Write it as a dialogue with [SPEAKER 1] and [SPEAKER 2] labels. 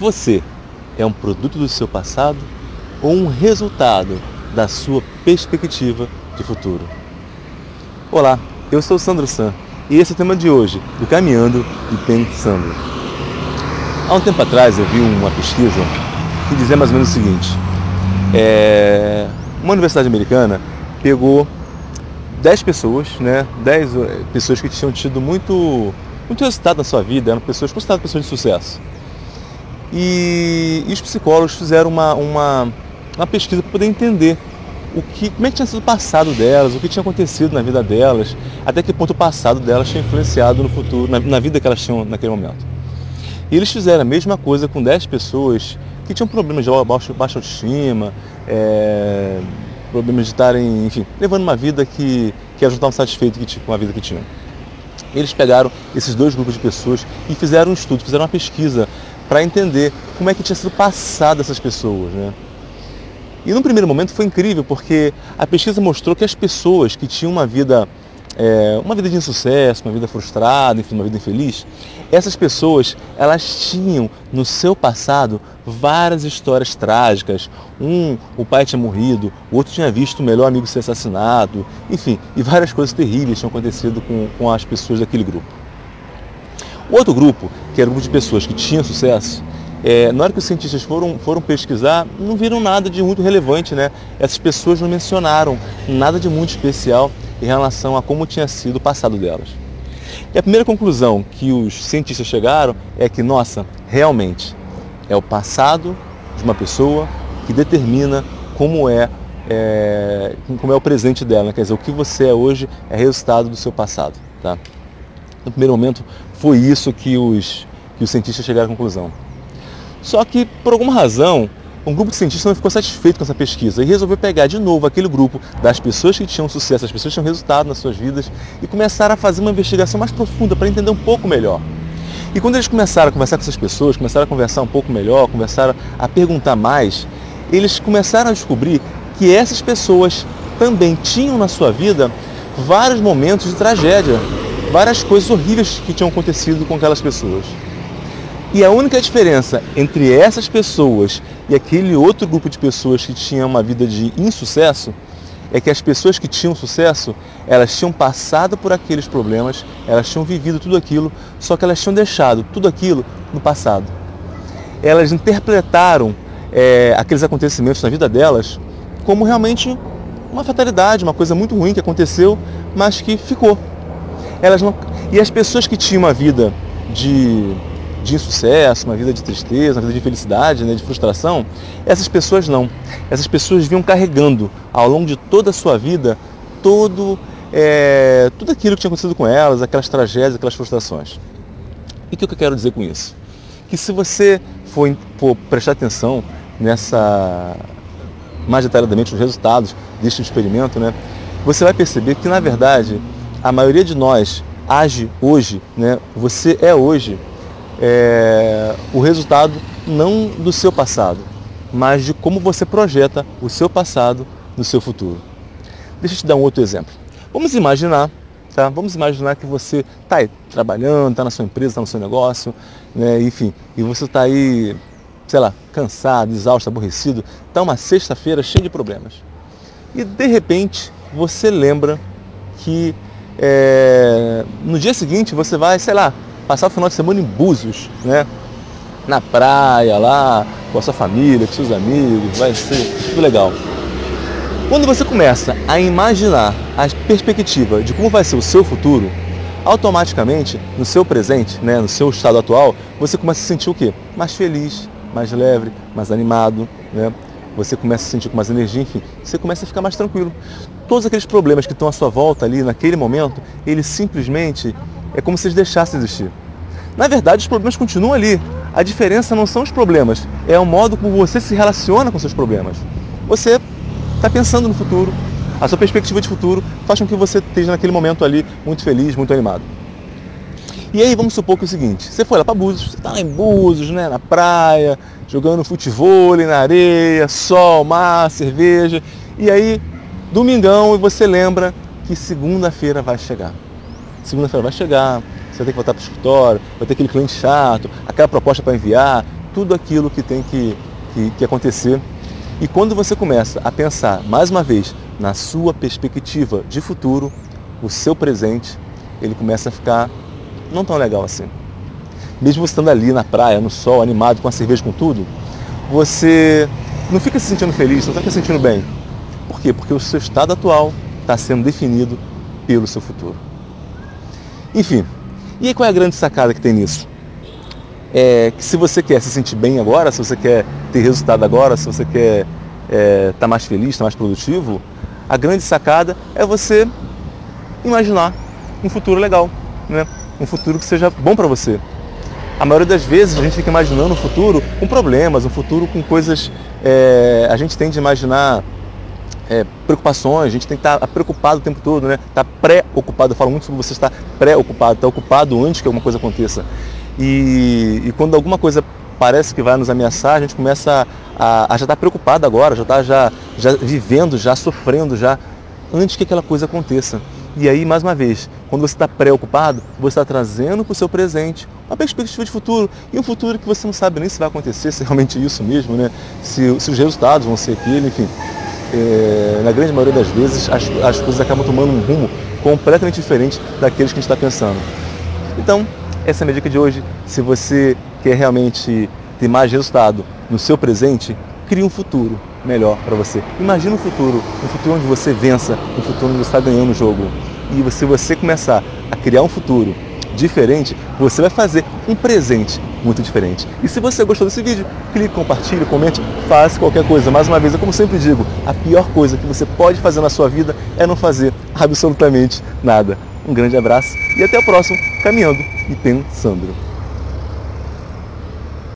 [SPEAKER 1] Você é um produto do seu passado ou um resultado da sua perspectiva de futuro? Olá, eu sou Sandro San e esse é o tema de hoje do Caminhando e Pensando. Há um tempo atrás eu vi uma pesquisa que dizia mais ou menos o seguinte: é, uma universidade americana pegou 10 pessoas, né, 10 eh, pessoas que tinham tido muito, muito resultado na sua vida, eram pessoas consideradas pessoas de sucesso. E, e os psicólogos fizeram uma, uma, uma pesquisa para poder entender o que, como é que tinha sido o passado delas, o que tinha acontecido na vida delas, até que ponto o passado delas tinha influenciado no futuro, na, na vida que elas tinham naquele momento. E eles fizeram a mesma coisa com 10 pessoas que tinham problemas de baixa, baixa autoestima, é, problemas de estarem, enfim, levando uma vida que, que elas não estavam satisfeitas com a vida que tinham. Eles pegaram esses dois grupos de pessoas e fizeram um estudo, fizeram uma pesquisa para entender como é que tinha sido passado essas pessoas. Né? E no primeiro momento foi incrível, porque a pesquisa mostrou que as pessoas que tinham uma vida, é, uma vida de insucesso, uma vida frustrada, enfim, uma vida infeliz, essas pessoas, elas tinham no seu passado várias histórias trágicas. Um, o pai tinha morrido, o outro tinha visto o melhor amigo ser assassinado, enfim, e várias coisas terríveis tinham acontecido com, com as pessoas daquele grupo. O outro grupo, que era um grupo de pessoas que tinham sucesso, é, na hora que os cientistas foram, foram pesquisar, não viram nada de muito relevante, né? Essas pessoas não mencionaram nada de muito especial em relação a como tinha sido o passado delas. E a primeira conclusão que os cientistas chegaram é que, nossa, realmente é o passado de uma pessoa que determina como é, é como é o presente dela. Quer dizer, o que você é hoje é resultado do seu passado. Tá? No primeiro momento, foi isso que os, que os cientistas chegaram à conclusão. Só que, por alguma razão, um grupo de cientistas não ficou satisfeito com essa pesquisa e resolveu pegar de novo aquele grupo das pessoas que tinham sucesso, as pessoas que tinham resultado nas suas vidas e começar a fazer uma investigação mais profunda para entender um pouco melhor. E quando eles começaram a conversar com essas pessoas, começaram a conversar um pouco melhor, começaram a perguntar mais, eles começaram a descobrir que essas pessoas também tinham na sua vida vários momentos de tragédia, várias coisas horríveis que tinham acontecido com aquelas pessoas. E a única diferença entre essas pessoas e aquele outro grupo de pessoas que tinha uma vida de insucesso é que as pessoas que tinham sucesso, elas tinham passado por aqueles problemas, elas tinham vivido tudo aquilo, só que elas tinham deixado tudo aquilo no passado. Elas interpretaram é, aqueles acontecimentos na vida delas como realmente uma fatalidade, uma coisa muito ruim que aconteceu, mas que ficou. Elas não... E as pessoas que tinham uma vida de, de insucesso, uma vida de tristeza, uma vida de felicidade, né, de frustração, essas pessoas não. Essas pessoas vinham carregando ao longo de toda a sua vida todo, é, tudo aquilo que tinha acontecido com elas, aquelas tragédias, aquelas frustrações. E o que eu quero dizer com isso? Que se você for, for prestar atenção nessa mais detalhadamente nos resultados deste experimento, né, você vai perceber que na verdade a maioria de nós age hoje, né? Você é hoje é, o resultado não do seu passado, mas de como você projeta o seu passado no seu futuro. Deixa eu te dar um outro exemplo. Vamos imaginar, tá? Vamos imaginar que você está aí trabalhando, está na sua empresa, está no seu negócio, né? enfim, e você está aí, sei lá, cansado, exausto, aborrecido, está uma sexta-feira cheia de problemas. E de repente você lembra que é, no dia seguinte você vai, sei lá, passar o final de semana em Búzios, né? Na praia lá, com a sua família, com seus amigos, vai ser tudo legal. Quando você começa a imaginar a perspectiva de como vai ser o seu futuro, automaticamente, no seu presente, né, no seu estado atual, você começa a se sentir o quê? Mais feliz, mais leve, mais animado, né? Você começa a se sentir com mais energia, enfim, você começa a ficar mais tranquilo todos aqueles problemas que estão à sua volta ali naquele momento, eles simplesmente é como se eles deixassem de existir. Na verdade, os problemas continuam ali. A diferença não são os problemas, é o modo como você se relaciona com seus problemas. Você está pensando no futuro, a sua perspectiva de futuro faz com que você esteja naquele momento ali muito feliz, muito animado. E aí vamos supor que é o seguinte, você foi lá para Búzios, você está lá em Búzios, né, na praia, jogando futebol na areia, sol, mar, cerveja, e aí domingão e você lembra que segunda-feira vai chegar. Segunda-feira vai chegar, você vai ter que voltar para o escritório, vai ter aquele cliente chato, aquela proposta para enviar, tudo aquilo que tem que, que, que acontecer. E quando você começa a pensar, mais uma vez, na sua perspectiva de futuro, o seu presente, ele começa a ficar não tão legal assim. Mesmo você estando ali na praia, no sol, animado, com a cerveja, com tudo, você não fica se sentindo feliz, não fica se sentindo bem. Por quê? Porque o seu estado atual está sendo definido pelo seu futuro. Enfim, e aí qual é a grande sacada que tem nisso? É que se você quer se sentir bem agora, se você quer ter resultado agora, se você quer estar é, tá mais feliz, estar tá mais produtivo, a grande sacada é você imaginar um futuro legal, né? um futuro que seja bom para você. A maioria das vezes a gente fica imaginando um futuro com problemas, um futuro com coisas. É, a gente tende a imaginar é, preocupações, a gente tem que estar preocupado o tempo todo, né? Estar tá pré-ocupado. Eu falo muito sobre você estar pré-ocupado, estar ocupado antes que alguma coisa aconteça. E, e, quando alguma coisa parece que vai nos ameaçar, a gente começa a, a, a já estar preocupado agora, já está já, já vivendo, já sofrendo, já antes que aquela coisa aconteça. E aí, mais uma vez, quando você está preocupado, você está trazendo para o seu presente uma perspectiva de futuro. E um futuro que você não sabe nem se vai acontecer, se é realmente isso mesmo, né? se, se os resultados vão ser aquele, enfim é, na grande maioria das vezes, as, as coisas acabam tomando um rumo completamente diferente daqueles que a gente está pensando. Então, essa é a minha dica de hoje. Se você quer realmente ter mais resultado no seu presente, crie um futuro melhor para você. Imagina um futuro, um futuro onde você vença, um futuro onde você está ganhando o jogo. E se você começar a criar um futuro diferente, você vai fazer um presente muito diferente. E se você gostou desse vídeo, clique, compartilhe, comente, faça qualquer coisa. Mais uma vez, eu como sempre digo, a pior coisa que você pode fazer na sua vida é não fazer absolutamente nada. Um grande abraço e até o próximo Caminhando e Pensando.